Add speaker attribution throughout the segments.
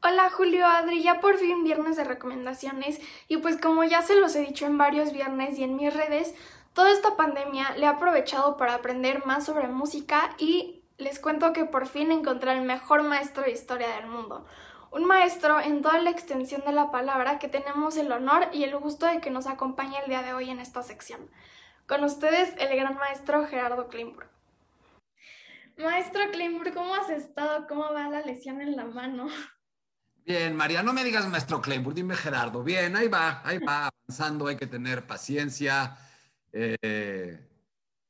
Speaker 1: Hola Julio Adri, ya por fin viernes de recomendaciones y pues como ya se los he dicho en varios viernes y en mis redes, toda esta pandemia le he aprovechado para aprender más sobre música y les cuento que por fin encontré el mejor maestro de historia del mundo. Un maestro en toda la extensión de la palabra que tenemos el honor y el gusto de que nos acompañe el día de hoy en esta sección. Con ustedes el gran maestro Gerardo Kleinburg. Maestro Kleinburg, ¿cómo has estado? ¿Cómo va la lesión en la mano?
Speaker 2: Bien, María, no me digas maestro Kleinburg, dime Gerardo. Bien, ahí va, ahí va avanzando, hay que tener paciencia. Eh,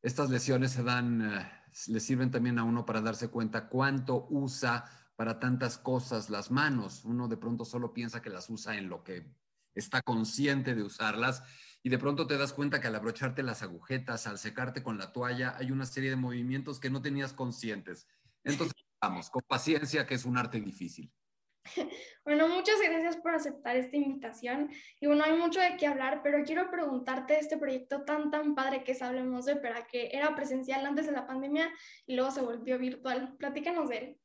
Speaker 2: estas lesiones se dan, eh, le sirven también a uno para darse cuenta cuánto usa para tantas cosas las manos. Uno de pronto solo piensa que las usa en lo que está consciente de usarlas y de pronto te das cuenta que al abrocharte las agujetas, al secarte con la toalla, hay una serie de movimientos que no tenías conscientes. Entonces, vamos, con paciencia, que es un arte difícil.
Speaker 1: Bueno, muchas gracias por aceptar esta invitación. Y bueno, hay mucho de qué hablar, pero quiero preguntarte de este proyecto tan, tan padre que es Hablemos de Ópera, que era presencial antes de la pandemia y luego se volvió virtual. Platícanos de él.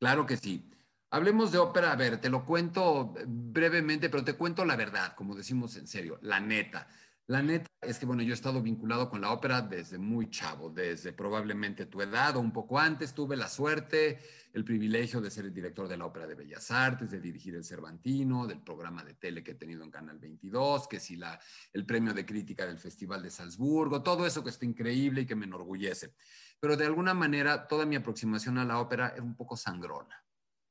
Speaker 2: Claro que sí. Hablemos de ópera. A ver, te lo cuento brevemente, pero te cuento la verdad, como decimos en serio, la neta. La neta es que, bueno, yo he estado vinculado con la ópera desde muy chavo, desde probablemente tu edad o un poco antes. Tuve la suerte, el privilegio de ser el director de la Ópera de Bellas Artes, de dirigir el Cervantino, del programa de tele que he tenido en Canal 22, que si la, el premio de crítica del Festival de Salzburgo, todo eso que está increíble y que me enorgullece. Pero de alguna manera, toda mi aproximación a la ópera era un poco sangrona,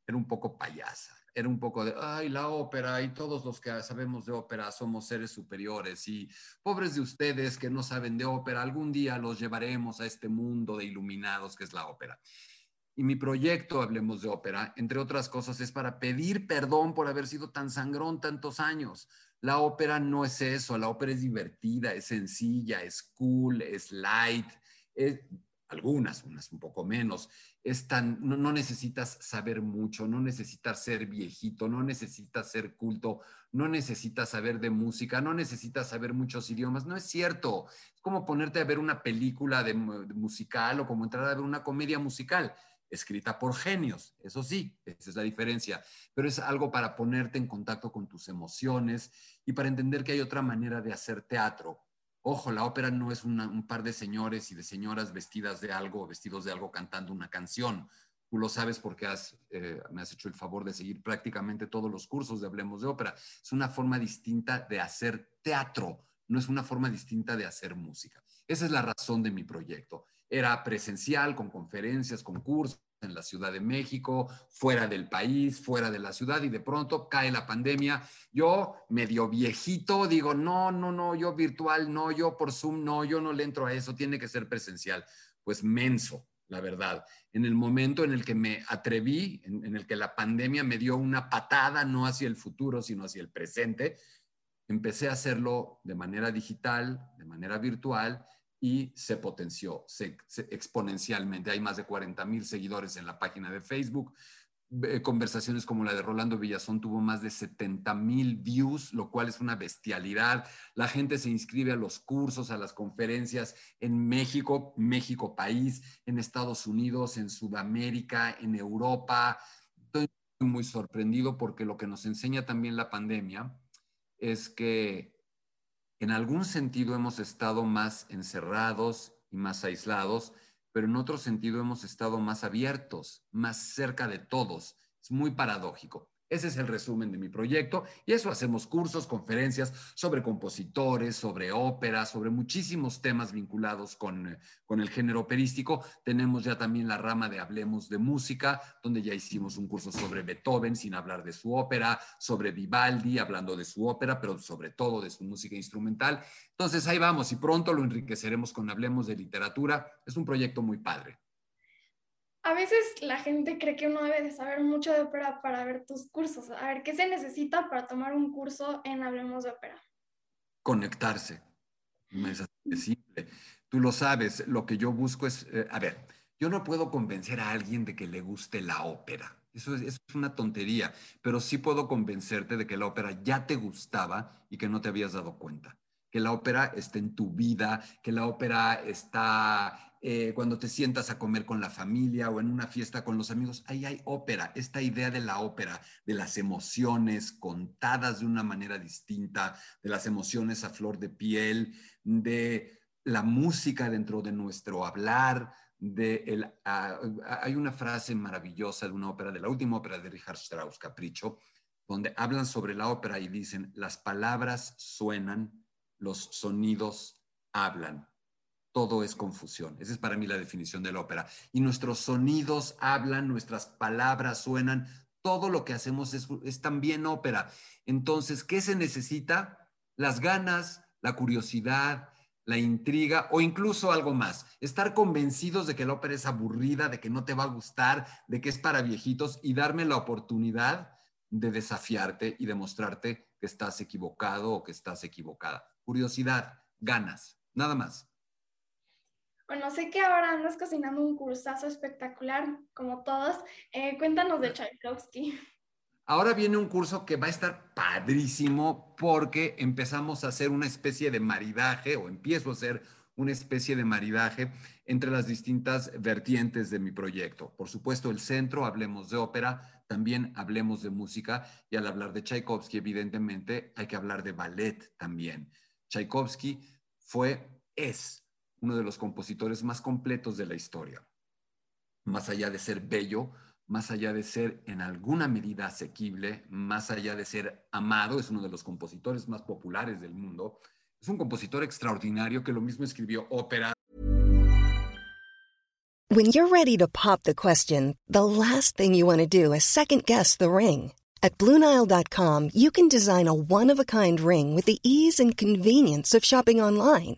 Speaker 2: era un poco payasa era un poco de, ay, la ópera y todos los que sabemos de ópera somos seres superiores y pobres de ustedes que no saben de ópera, algún día los llevaremos a este mundo de iluminados que es la ópera. Y mi proyecto, hablemos de ópera, entre otras cosas, es para pedir perdón por haber sido tan sangrón tantos años. La ópera no es eso, la ópera es divertida, es sencilla, es cool, es light, es, algunas, unas un poco menos, es no, no, necesitas saber mucho, no necesitas ser viejito, no necesitas ser culto, no necesitas saber de música, no necesitas saber muchos idiomas, no es cierto. Es como ponerte a ver una película de, de musical o como entrar a ver una comedia musical escrita por genios, eso sí, esa es la diferencia, pero es algo para ponerte en contacto con tus emociones y para entender que hay otra manera de hacer teatro, Ojo, la ópera no es un par de señores y de señoras vestidas de algo, vestidos de algo cantando una canción. Tú lo sabes porque eh, me has hecho el favor de seguir prácticamente todos los cursos de Hablemos de Ópera. Es una forma distinta de hacer teatro, no es una forma distinta de hacer música. Esa es la razón de mi proyecto. Era presencial, con conferencias, con cursos en la Ciudad de México, fuera del país, fuera de la ciudad, y de pronto cae la pandemia. Yo, medio viejito, digo, no, no, no, yo virtual, no, yo por Zoom, no, yo no le entro a eso, tiene que ser presencial. Pues menso, la verdad. En el momento en el que me atreví, en, en el que la pandemia me dio una patada, no hacia el futuro, sino hacia el presente, empecé a hacerlo de manera digital, de manera virtual, y se potenció exponencialmente. Hay más de 40 mil seguidores en la página de Facebook. Conversaciones como la de Rolando Villazón tuvo más de 70 mil views, lo cual es una bestialidad. La gente se inscribe a los cursos, a las conferencias en México, México país, en Estados Unidos, en Sudamérica, en Europa. muy sorprendido porque lo que nos enseña también la pandemia es que en algún sentido hemos estado más encerrados y más aislados, pero en otro sentido hemos estado más abiertos, más cerca de todos. Es muy paradójico. Ese es el resumen de mi proyecto y eso hacemos cursos, conferencias sobre compositores, sobre ópera, sobre muchísimos temas vinculados con, eh, con, el género operístico. Tenemos ya también la rama de Hablemos de Música, donde ya hicimos un curso sobre Beethoven sin hablar de su ópera, sobre Vivaldi hablando de su ópera, pero sobre todo de su música instrumental. Entonces ahí vamos y pronto lo enriqueceremos con Hablemos de Literatura. Es un proyecto muy padre.
Speaker 1: A veces la gente cree que uno debe de saber mucho de ópera para ver tus cursos. A ver, ¿qué se necesita para tomar un curso en Hablemos de Ópera?
Speaker 2: Conectarse. Es simple. Tú lo sabes, lo que yo busco es, eh, a ver, yo no puedo convencer a alguien de que le guste la ópera. Eso es, eso es, una tontería, pero sí puedo convencerte de que la ópera ya te gustaba y que no te habías dado cuenta. Que la ópera está en tu vida, que la ópera está eh, cuando te sientas a comer con la familia o en una fiesta con los amigos, ahí hay ópera, esta idea de la ópera, de las emociones contadas de una manera distinta, de las emociones a flor de piel, de la música dentro de nuestro hablar, de el, ah, hay una frase maravillosa de una ópera, de la última ópera de Richard Strauss, Capricho, donde hablan sobre la ópera y dicen, las palabras suenan, los sonidos hablan todo es confusión. Esa es para mí la definición de la ópera. Y nuestros sonidos hablan, nuestras palabras suenan, todo lo que hacemos es, también ópera. Entonces, ¿qué se necesita? Las ganas, la curiosidad, la intriga o incluso algo más. Estar convencidos de que la ópera es aburrida, de que no te va a gustar, de que es para viejitos y darme la oportunidad de desafiarte y demostrarte que estás equivocado o que estás equivocada. Curiosidad, ganas, nada más.
Speaker 1: Bueno, sé que ahora andas cocinando un cursazo espectacular, como todos. Eh, cuéntanos de Tchaikovsky.
Speaker 2: Ahora viene un curso que va a estar padrísimo porque empezamos a hacer una especie de maridaje, o empiezo a hacer una especie de maridaje entre las distintas vertientes de mi proyecto. Por supuesto, el centro, hablemos de ópera, también hablemos de música, y al hablar de Tchaikovsky, evidentemente, hay que hablar de ballet también. Tchaikovsky fue, es uno de los compositores más completos de la historia. Más allá de ser bello, más allá de ser en alguna medida asequible, más allá de ser amado, es uno de los compositores más populares del mundo. Es un compositor extraordinario que lo mismo escribió ópera.
Speaker 3: When you're ready to pop the question, the last thing you want to do is second guess the ring. At BlueNile.com, you can design a one-of-a-kind ring with the ease and convenience of shopping online.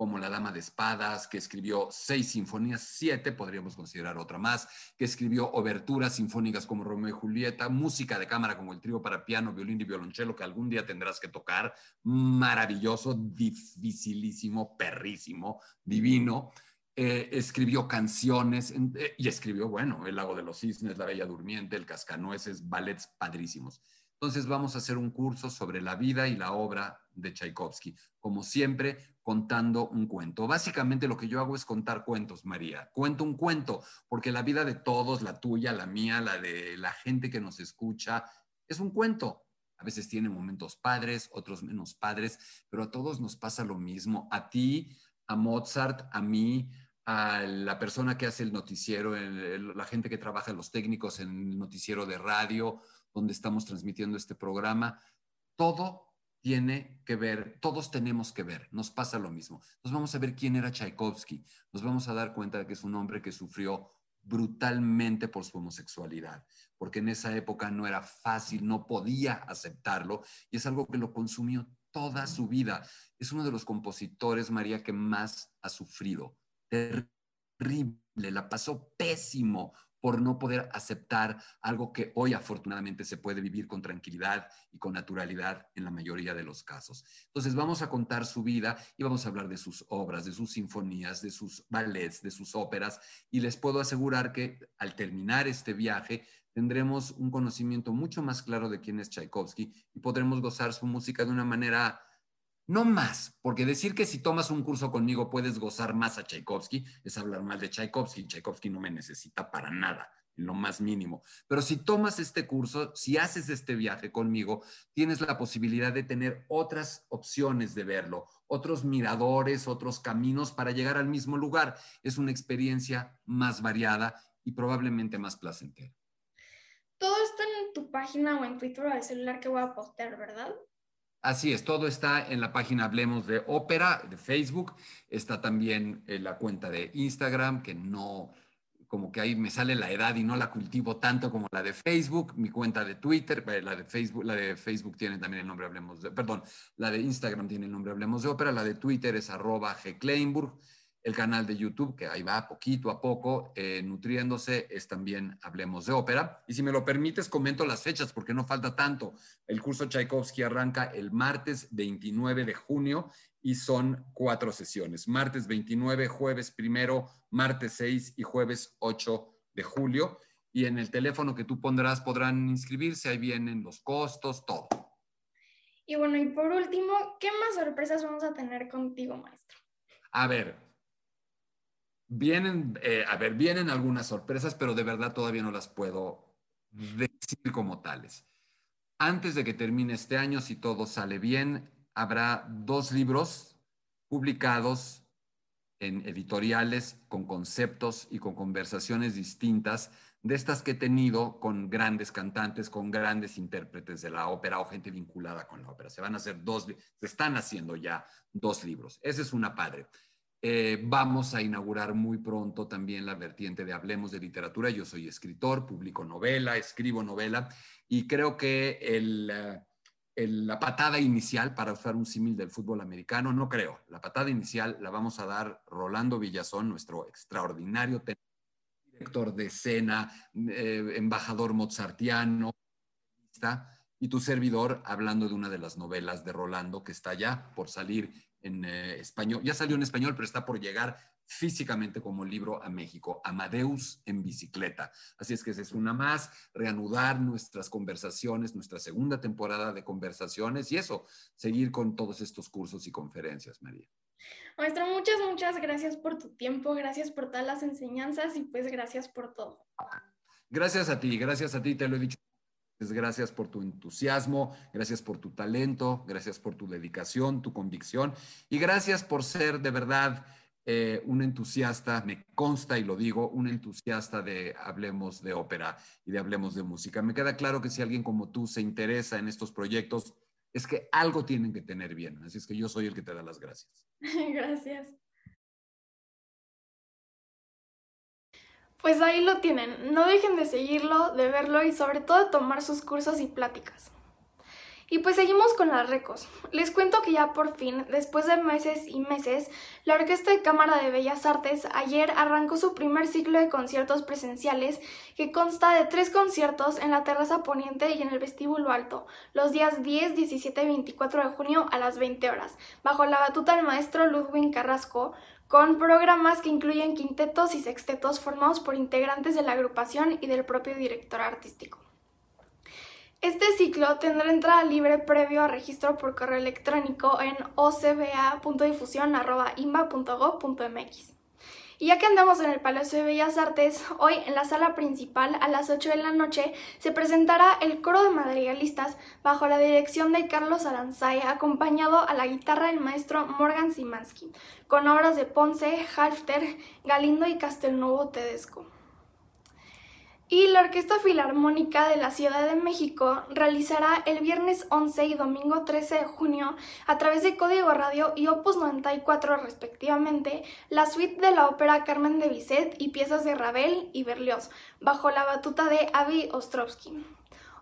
Speaker 2: como La Dama de Espadas, que escribió seis sinfonías, siete, podríamos considerar otra más, que escribió oberturas sinfónicas como Romeo y Julieta, música de cámara como el trío para piano, violín y violonchelo, que algún día tendrás que tocar, maravilloso, dificilísimo, perrísimo, divino. Eh, escribió canciones eh, y escribió, bueno, El lago de los cisnes, La Bella Durmiente, El Cascanueces, ballets padrísimos. Entonces vamos a hacer un curso sobre la vida y la obra de Tchaikovsky, como siempre contando un cuento. Básicamente lo que yo hago es contar cuentos, María. Cuento un cuento, porque la vida de todos, la tuya, la mía, la de la gente que nos escucha, es un cuento. A veces tiene momentos padres, otros menos padres, pero a todos nos pasa lo mismo. A ti, a Mozart, a mí, la persona que hace el noticiero, la gente que trabaja, los técnicos en el noticiero de radio, donde estamos transmitiendo este programa. Todo tiene que ver, todos tenemos que ver, nos pasa lo mismo. Nos vamos a ver quién era Tchaikovsky, nos vamos a dar cuenta de que es un hombre que sufrió brutalmente por su homosexualidad, porque en esa época no era fácil, no podía aceptarlo y es algo que lo consumió toda su vida. Es uno de los compositores, María, que más ha sufrido. Terrible, la pasó pésimo por no poder aceptar algo que hoy afortunadamente se puede vivir con tranquilidad y con naturalidad en la mayoría de los casos. Entonces vamos a contar su vida y vamos a hablar de sus obras, de sus sinfonías, de sus ballets, de sus óperas y les puedo asegurar que al terminar este viaje tendremos un conocimiento mucho más claro de quién es Tchaikovsky y podremos gozar su música de una manera no más, porque decir que si tomas un curso conmigo puedes gozar más a Tchaikovsky es hablar mal de Tchaikovsky. Tchaikovsky no me necesita para nada, lo más mínimo. Pero si tomas este curso, si haces este viaje conmigo, tienes la posibilidad de tener otras opciones de verlo, otros miradores, otros caminos para llegar al mismo lugar. Es una experiencia más variada y probablemente más placentera.
Speaker 1: Todo esto en tu página o en Twitter o el celular que voy a postear, ¿verdad?
Speaker 2: Así es, todo está en la página Hablemos de Ópera de Facebook. Está también en la cuenta de Instagram, que no, como que ahí me sale la edad y no la cultivo tanto como la de Facebook. Mi cuenta de Twitter, eh, la de Facebook, la de Facebook tiene también el nombre Hablemos de, perdón, la de Instagram tiene el nombre Hablemos de Ópera, la de Twitter es arroba el canal de YouTube, que ahí va poquito a poco eh, nutriéndose, es también Hablemos de Ópera. Y si me lo permites, comento las fechas porque no falta tanto. El curso Tchaikovsky arranca el martes 29 de junio y son cuatro sesiones. Martes 29, jueves primero, martes 6 y jueves 8 de julio. Y en el teléfono que tú pondrás podrán inscribirse, ahí vienen los costos, todo.
Speaker 1: Y bueno, y por último, ¿qué más sorpresas vamos a tener contigo, maestro?
Speaker 2: A ver, Vienen, eh, a ver, vienen algunas sorpresas, pero de verdad todavía no las puedo decir como tales. Antes de que termine este año, si todo sale bien, habrá dos libros publicados en editoriales con conceptos y con conversaciones distintas de estas que he tenido con grandes cantantes, con grandes intérpretes de la ópera o gente vinculada con la ópera. Se van a hacer dos, se están haciendo ya dos libros. Esa es una padre. Eh, vamos a inaugurar muy pronto también la vertiente de Hablemos de Literatura. Yo soy escritor, publico novela, escribo novela y creo que eh, la patada inicial, para usar un símil del fútbol americano, no creo. La patada inicial la vamos a dar Rolando Villazón, nuestro extraordinario director de escena, eh, embajador mozartiano, y tu servidor hablando de una de las novelas de Rolando que está ya por salir en eh, español. Ya salió en español, pero está por llegar físicamente como libro a México, Amadeus en bicicleta. Así es que es una más, reanudar nuestras conversaciones, nuestra segunda temporada de conversaciones y eso, seguir con todos estos cursos y conferencias, María.
Speaker 1: Maestro, muchas, muchas gracias por tu tiempo, gracias por todas las enseñanzas y pues gracias por todo.
Speaker 2: Gracias a ti, gracias a ti, te lo he dicho Gracias por tu entusiasmo, gracias por tu talento, gracias por tu dedicación, tu convicción y gracias por ser de verdad eh, un entusiasta, me consta y lo digo, un entusiasta de Hablemos de ópera y de Hablemos de música. Me queda claro que si alguien como tú se interesa en estos proyectos, es que algo tienen que tener bien. Así es que yo soy el que te da las gracias.
Speaker 1: gracias. Pues ahí lo tienen, no dejen de seguirlo, de verlo y sobre todo de tomar sus cursos y pláticas. Y pues seguimos con las recos. Les cuento que ya por fin, después de meses y meses, la Orquesta de Cámara de Bellas Artes ayer arrancó su primer ciclo de conciertos presenciales que consta de tres conciertos en la terraza poniente y en el vestíbulo alto, los días 10, 17 y 24 de junio a las 20 horas, bajo la batuta del maestro Ludwig Carrasco, con programas que incluyen quintetos y sextetos formados por integrantes de la agrupación y del propio director artístico. Este ciclo tendrá entrada libre previo a registro por correo electrónico en ocba.difusión.imba.gov.mx. Y ya que andamos en el Palacio de Bellas Artes, hoy en la sala principal a las 8 de la noche se presentará el coro de madrigalistas bajo la dirección de Carlos Aranzay, acompañado a la guitarra del maestro Morgan Simansky, con obras de Ponce, Halfter, Galindo y Castelnuovo Tedesco. Y la Orquesta Filarmónica de la Ciudad de México realizará el viernes 11 y domingo 13 de junio, a través de Código Radio y Opus 94 respectivamente, la suite de la ópera Carmen de Bizet y piezas de Ravel y Berlioz, bajo la batuta de Avi Ostrovsky.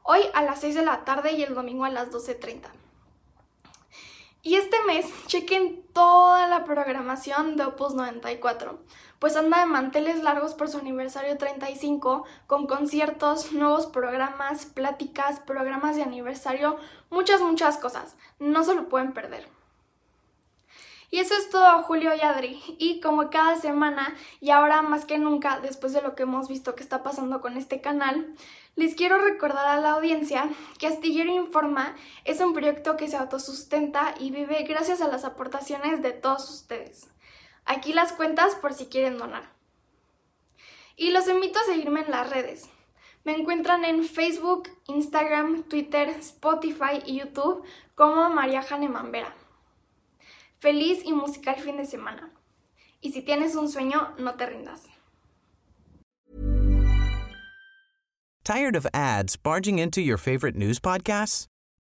Speaker 1: Hoy a las 6 de la tarde y el domingo a las 12.30. Y este mes chequen toda la programación de Opus 94 pues anda de manteles largos por su aniversario 35, con conciertos, nuevos programas, pláticas, programas de aniversario, muchas, muchas cosas. No se lo pueden perder. Y eso es todo, Julio y Adri. Y como cada semana, y ahora más que nunca, después de lo que hemos visto que está pasando con este canal, les quiero recordar a la audiencia que Astillero Informa es un proyecto que se autosustenta y vive gracias a las aportaciones de todos ustedes. Aquí las cuentas por si quieren donar. Y los invito a seguirme en las redes. Me encuentran en Facebook, Instagram, Twitter, Spotify y YouTube como María Jane Mambera. Feliz y musical fin de semana. Y si tienes un sueño, no te rindas.
Speaker 4: Tired of ads barging into your favorite news podcasts?